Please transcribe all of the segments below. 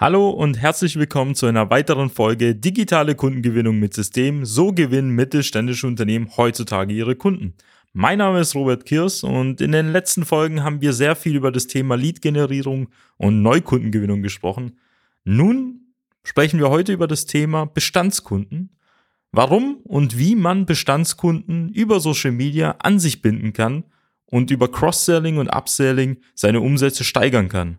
Hallo und herzlich willkommen zu einer weiteren Folge Digitale Kundengewinnung mit System. So gewinnen mittelständische Unternehmen heutzutage ihre Kunden. Mein Name ist Robert Kirs und in den letzten Folgen haben wir sehr viel über das Thema Lead-Generierung und Neukundengewinnung gesprochen. Nun sprechen wir heute über das Thema Bestandskunden. Warum und wie man Bestandskunden über Social Media an sich binden kann und über Cross-Selling und Upselling seine Umsätze steigern kann.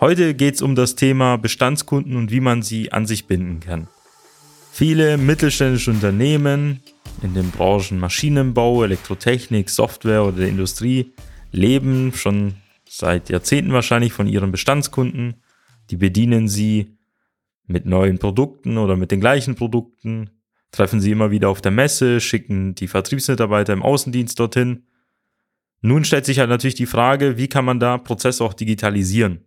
Heute geht es um das Thema Bestandskunden und wie man sie an sich binden kann. Viele mittelständische Unternehmen in den Branchen Maschinenbau, Elektrotechnik, Software oder der Industrie leben schon seit Jahrzehnten wahrscheinlich von ihren Bestandskunden. Die bedienen sie mit neuen Produkten oder mit den gleichen Produkten, treffen sie immer wieder auf der Messe, schicken die Vertriebsmitarbeiter im Außendienst dorthin. Nun stellt sich halt natürlich die Frage, wie kann man da Prozesse auch digitalisieren?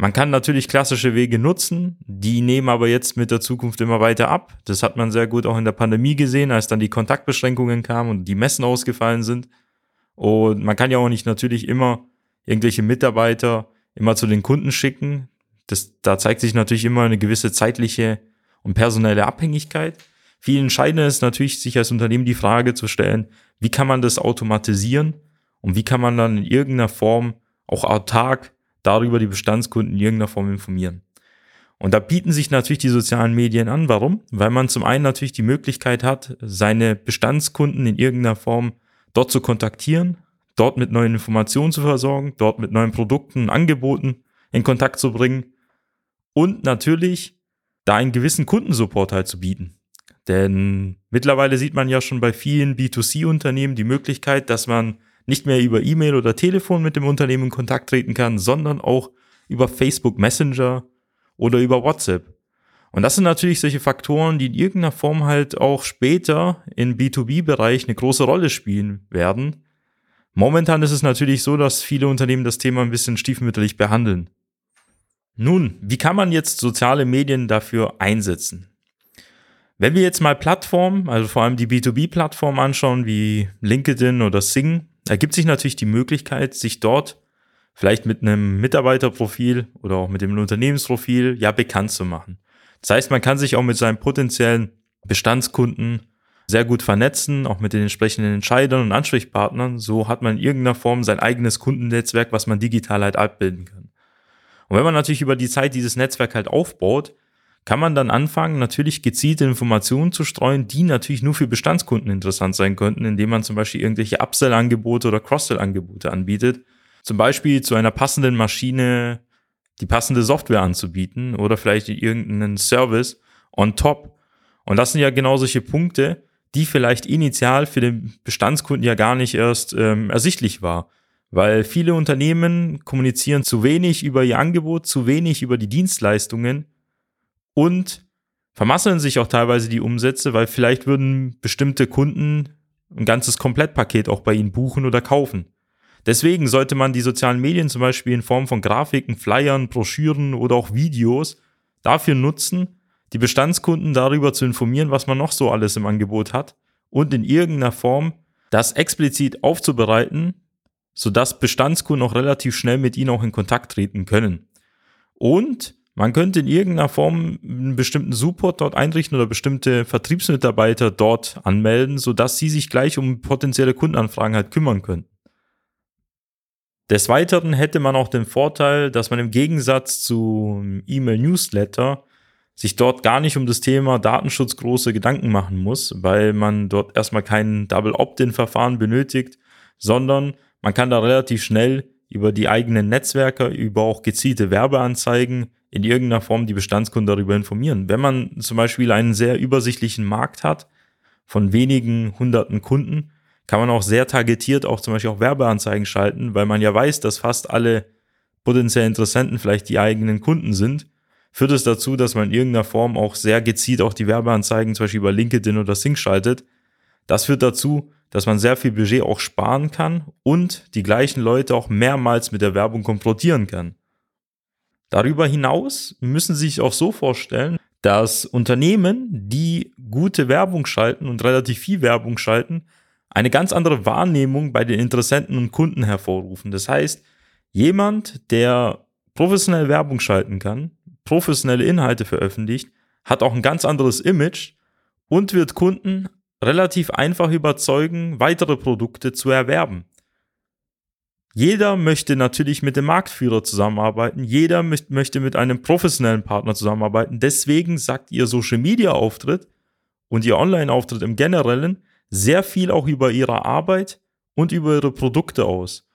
Man kann natürlich klassische Wege nutzen, die nehmen aber jetzt mit der Zukunft immer weiter ab. Das hat man sehr gut auch in der Pandemie gesehen, als dann die Kontaktbeschränkungen kamen und die Messen ausgefallen sind. Und man kann ja auch nicht natürlich immer irgendwelche Mitarbeiter immer zu den Kunden schicken. Das, da zeigt sich natürlich immer eine gewisse zeitliche und personelle Abhängigkeit. Viel entscheidender ist natürlich, sich als Unternehmen die Frage zu stellen, wie kann man das automatisieren und wie kann man dann in irgendeiner Form auch autark darüber die Bestandskunden in irgendeiner Form informieren. Und da bieten sich natürlich die sozialen Medien an. Warum? Weil man zum einen natürlich die Möglichkeit hat, seine Bestandskunden in irgendeiner Form dort zu kontaktieren, dort mit neuen Informationen zu versorgen, dort mit neuen Produkten Angeboten in Kontakt zu bringen und natürlich da einen gewissen Kundensupport halt zu bieten. Denn mittlerweile sieht man ja schon bei vielen B2C-Unternehmen die Möglichkeit, dass man nicht mehr über E-Mail oder Telefon mit dem Unternehmen in Kontakt treten kann, sondern auch über Facebook Messenger oder über WhatsApp. Und das sind natürlich solche Faktoren, die in irgendeiner Form halt auch später im B2B-Bereich eine große Rolle spielen werden. Momentan ist es natürlich so, dass viele Unternehmen das Thema ein bisschen stiefmütterlich behandeln. Nun, wie kann man jetzt soziale Medien dafür einsetzen? Wenn wir jetzt mal Plattformen, also vor allem die B2B-Plattformen anschauen, wie LinkedIn oder Sing, ergibt sich natürlich die Möglichkeit, sich dort vielleicht mit einem Mitarbeiterprofil oder auch mit dem Unternehmensprofil ja bekannt zu machen. Das heißt, man kann sich auch mit seinen potenziellen Bestandskunden sehr gut vernetzen, auch mit den entsprechenden Entscheidern und Ansprechpartnern. So hat man in irgendeiner Form sein eigenes Kundennetzwerk, was man digital halt abbilden kann. Und wenn man natürlich über die Zeit dieses Netzwerk halt aufbaut, kann man dann anfangen, natürlich gezielte Informationen zu streuen, die natürlich nur für Bestandskunden interessant sein könnten, indem man zum Beispiel irgendwelche Upsell-Angebote oder Cross-Sell-Angebote anbietet. Zum Beispiel zu einer passenden Maschine die passende Software anzubieten oder vielleicht irgendeinen Service on top. Und das sind ja genau solche Punkte, die vielleicht initial für den Bestandskunden ja gar nicht erst ähm, ersichtlich war. Weil viele Unternehmen kommunizieren zu wenig über ihr Angebot, zu wenig über die Dienstleistungen und vermasseln sich auch teilweise die Umsätze, weil vielleicht würden bestimmte Kunden ein ganzes Komplettpaket auch bei ihnen buchen oder kaufen. Deswegen sollte man die sozialen Medien zum Beispiel in Form von Grafiken, Flyern, Broschüren oder auch Videos dafür nutzen, die Bestandskunden darüber zu informieren, was man noch so alles im Angebot hat und in irgendeiner Form das explizit aufzubereiten, sodass Bestandskunden auch relativ schnell mit ihnen auch in Kontakt treten können. Und man könnte in irgendeiner Form einen bestimmten Support dort einrichten oder bestimmte Vertriebsmitarbeiter dort anmelden, sodass sie sich gleich um potenzielle Kundenanfragen halt kümmern können. Des Weiteren hätte man auch den Vorteil, dass man im Gegensatz zu E-Mail-Newsletter sich dort gar nicht um das Thema Datenschutz große Gedanken machen muss, weil man dort erstmal kein Double Opt-in-Verfahren benötigt, sondern man kann da relativ schnell über die eigenen Netzwerke, über auch gezielte Werbeanzeigen in irgendeiner Form die Bestandskunden darüber informieren. Wenn man zum Beispiel einen sehr übersichtlichen Markt hat von wenigen hunderten Kunden, kann man auch sehr targetiert auch zum Beispiel auch Werbeanzeigen schalten, weil man ja weiß, dass fast alle potenziellen Interessenten vielleicht die eigenen Kunden sind. Führt es dazu, dass man in irgendeiner Form auch sehr gezielt auch die Werbeanzeigen zum Beispiel über LinkedIn oder Sync schaltet. Das führt dazu, dass man sehr viel Budget auch sparen kann und die gleichen Leute auch mehrmals mit der Werbung konfrontieren kann. Darüber hinaus müssen Sie sich auch so vorstellen, dass Unternehmen, die gute Werbung schalten und relativ viel Werbung schalten, eine ganz andere Wahrnehmung bei den Interessenten und Kunden hervorrufen. Das heißt, jemand, der professionell Werbung schalten kann, professionelle Inhalte veröffentlicht, hat auch ein ganz anderes Image und wird Kunden relativ einfach überzeugen, weitere Produkte zu erwerben. Jeder möchte natürlich mit dem Marktführer zusammenarbeiten. Jeder möchte mit einem professionellen Partner zusammenarbeiten. Deswegen sagt ihr Social Media Auftritt und ihr Online Auftritt im Generellen sehr viel auch über ihre Arbeit und über ihre Produkte aus.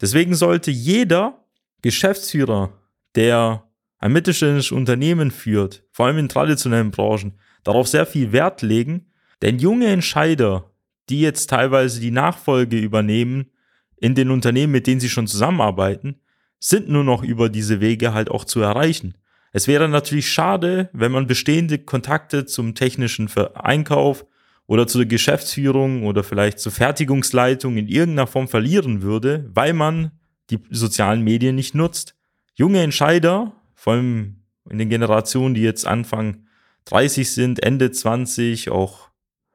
Deswegen sollte jeder Geschäftsführer, der ein mittelständisches Unternehmen führt, vor allem in traditionellen Branchen, darauf sehr viel Wert legen, denn junge Entscheider, die jetzt teilweise die Nachfolge übernehmen in den Unternehmen, mit denen sie schon zusammenarbeiten, sind nur noch über diese Wege halt auch zu erreichen. Es wäre natürlich schade, wenn man bestehende Kontakte zum technischen Einkauf oder zur Geschäftsführung oder vielleicht zur Fertigungsleitung in irgendeiner Form verlieren würde, weil man die sozialen Medien nicht nutzt. Junge Entscheider, vor allem in den Generationen, die jetzt Anfang 30 sind, Ende 20, auch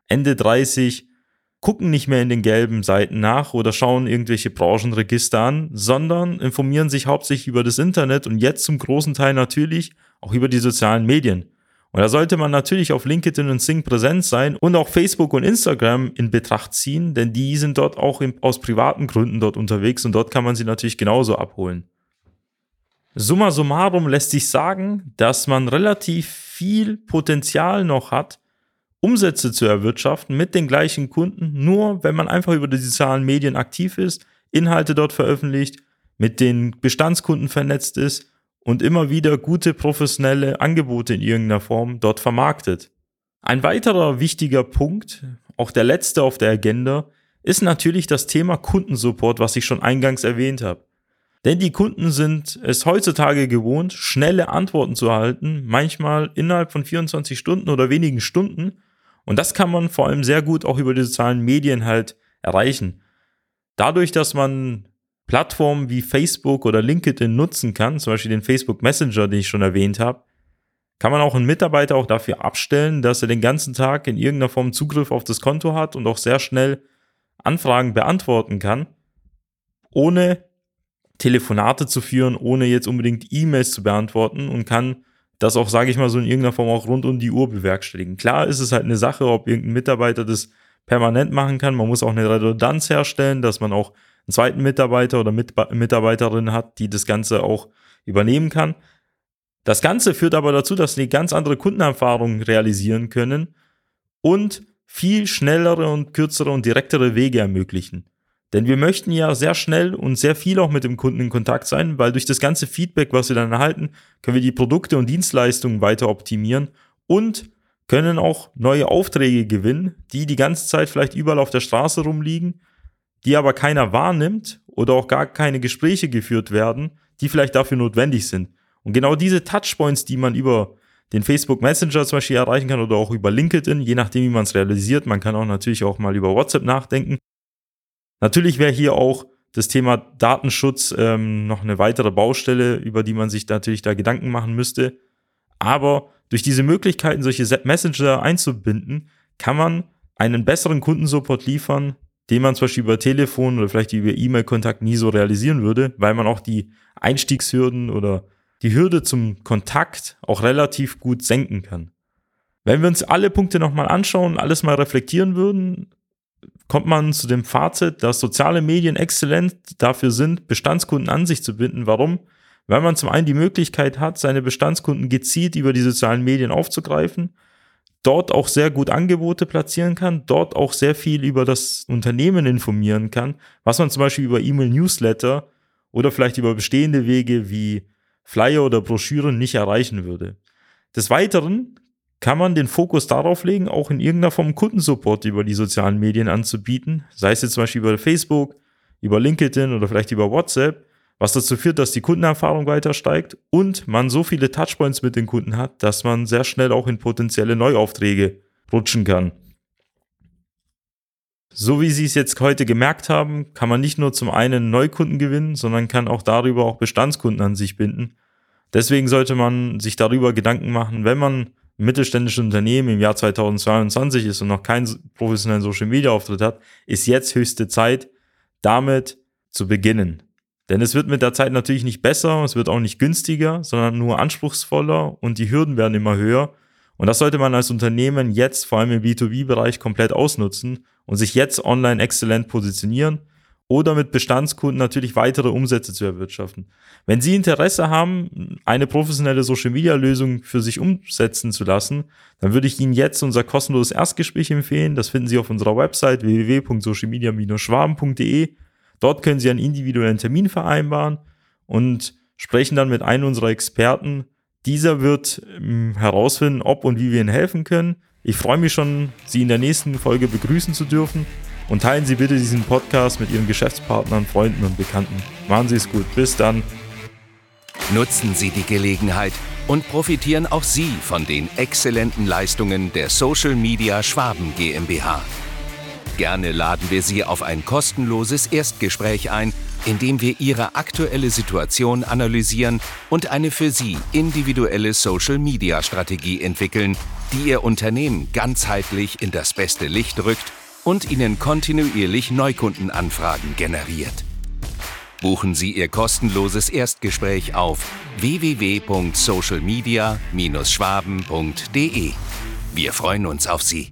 Ende 30 gucken nicht mehr in den gelben Seiten nach oder schauen irgendwelche Branchenregister an, sondern informieren sich hauptsächlich über das Internet und jetzt zum großen Teil natürlich auch über die sozialen Medien. Und da sollte man natürlich auf LinkedIn und Sing präsent sein und auch Facebook und Instagram in Betracht ziehen, denn die sind dort auch aus privaten Gründen dort unterwegs und dort kann man sie natürlich genauso abholen. Summa summarum lässt sich sagen, dass man relativ viel Potenzial noch hat, Umsätze zu erwirtschaften mit den gleichen Kunden, nur wenn man einfach über die sozialen Medien aktiv ist, Inhalte dort veröffentlicht, mit den Bestandskunden vernetzt ist und immer wieder gute professionelle Angebote in irgendeiner Form dort vermarktet. Ein weiterer wichtiger Punkt, auch der letzte auf der Agenda, ist natürlich das Thema Kundensupport, was ich schon eingangs erwähnt habe. Denn die Kunden sind es heutzutage gewohnt, schnelle Antworten zu erhalten, manchmal innerhalb von 24 Stunden oder wenigen Stunden und das kann man vor allem sehr gut auch über die sozialen Medien halt erreichen. Dadurch, dass man Plattformen wie Facebook oder LinkedIn nutzen kann, zum Beispiel den Facebook Messenger, den ich schon erwähnt habe, kann man auch einen Mitarbeiter auch dafür abstellen, dass er den ganzen Tag in irgendeiner Form Zugriff auf das Konto hat und auch sehr schnell Anfragen beantworten kann, ohne Telefonate zu führen, ohne jetzt unbedingt E-Mails zu beantworten und kann das auch, sage ich mal, so in irgendeiner Form auch rund um die Uhr bewerkstelligen. Klar ist es halt eine Sache, ob irgendein Mitarbeiter das permanent machen kann. Man muss auch eine Redundanz herstellen, dass man auch einen zweiten Mitarbeiter oder Mit Mitarbeiterin hat, die das Ganze auch übernehmen kann. Das Ganze führt aber dazu, dass sie ganz andere Kundenerfahrungen realisieren können und viel schnellere und kürzere und direktere Wege ermöglichen. Denn wir möchten ja sehr schnell und sehr viel auch mit dem Kunden in Kontakt sein, weil durch das ganze Feedback, was wir dann erhalten, können wir die Produkte und Dienstleistungen weiter optimieren und können auch neue Aufträge gewinnen, die die ganze Zeit vielleicht überall auf der Straße rumliegen, die aber keiner wahrnimmt oder auch gar keine Gespräche geführt werden, die vielleicht dafür notwendig sind. Und genau diese Touchpoints, die man über den Facebook Messenger zum Beispiel erreichen kann oder auch über LinkedIn, je nachdem, wie man es realisiert. Man kann auch natürlich auch mal über WhatsApp nachdenken. Natürlich wäre hier auch das Thema Datenschutz ähm, noch eine weitere Baustelle, über die man sich natürlich da Gedanken machen müsste. Aber durch diese Möglichkeiten, solche Messenger einzubinden, kann man einen besseren Kundensupport liefern, den man zum Beispiel über Telefon oder vielleicht über E-Mail-Kontakt nie so realisieren würde, weil man auch die Einstiegshürden oder die Hürde zum Kontakt auch relativ gut senken kann. Wenn wir uns alle Punkte nochmal anschauen, alles mal reflektieren würden, kommt man zu dem Fazit, dass soziale Medien exzellent dafür sind, Bestandskunden an sich zu binden. Warum? Weil man zum einen die Möglichkeit hat, seine Bestandskunden gezielt über die sozialen Medien aufzugreifen, dort auch sehr gut Angebote platzieren kann, dort auch sehr viel über das Unternehmen informieren kann, was man zum Beispiel über E-Mail-Newsletter oder vielleicht über bestehende Wege wie Flyer oder Broschüren nicht erreichen würde. Des Weiteren kann man den Fokus darauf legen, auch in irgendeiner Form Kundensupport über die sozialen Medien anzubieten, sei es jetzt zum Beispiel über Facebook, über LinkedIn oder vielleicht über WhatsApp, was dazu führt, dass die Kundenerfahrung weiter steigt und man so viele Touchpoints mit den Kunden hat, dass man sehr schnell auch in potenzielle Neuaufträge rutschen kann. So wie Sie es jetzt heute gemerkt haben, kann man nicht nur zum einen Neukunden gewinnen, sondern kann auch darüber auch Bestandskunden an sich binden. Deswegen sollte man sich darüber Gedanken machen, wenn man mittelständisches Unternehmen im Jahr 2022 ist und noch keinen professionellen Social Media Auftritt hat, ist jetzt höchste Zeit, damit zu beginnen. Denn es wird mit der Zeit natürlich nicht besser, es wird auch nicht günstiger, sondern nur anspruchsvoller und die Hürden werden immer höher. Und das sollte man als Unternehmen jetzt, vor allem im B2B-Bereich, komplett ausnutzen und sich jetzt online exzellent positionieren oder mit Bestandskunden natürlich weitere Umsätze zu erwirtschaften. Wenn Sie Interesse haben, eine professionelle Social Media Lösung für sich umsetzen zu lassen, dann würde ich Ihnen jetzt unser kostenloses Erstgespräch empfehlen. Das finden Sie auf unserer Website www.socialmedia-schwaben.de. Dort können Sie einen individuellen Termin vereinbaren und sprechen dann mit einem unserer Experten. Dieser wird ähm, herausfinden, ob und wie wir Ihnen helfen können. Ich freue mich schon, Sie in der nächsten Folge begrüßen zu dürfen. Und teilen Sie bitte diesen Podcast mit Ihren Geschäftspartnern, Freunden und Bekannten. Machen Sie es gut. Bis dann. Nutzen Sie die Gelegenheit und profitieren auch Sie von den exzellenten Leistungen der Social Media Schwaben GmbH. Gerne laden wir Sie auf ein kostenloses Erstgespräch ein, in dem wir Ihre aktuelle Situation analysieren und eine für Sie individuelle Social-Media-Strategie entwickeln, die Ihr Unternehmen ganzheitlich in das beste Licht rückt und Ihnen kontinuierlich Neukundenanfragen generiert. Buchen Sie Ihr kostenloses Erstgespräch auf www.socialmedia-schwaben.de. Wir freuen uns auf Sie.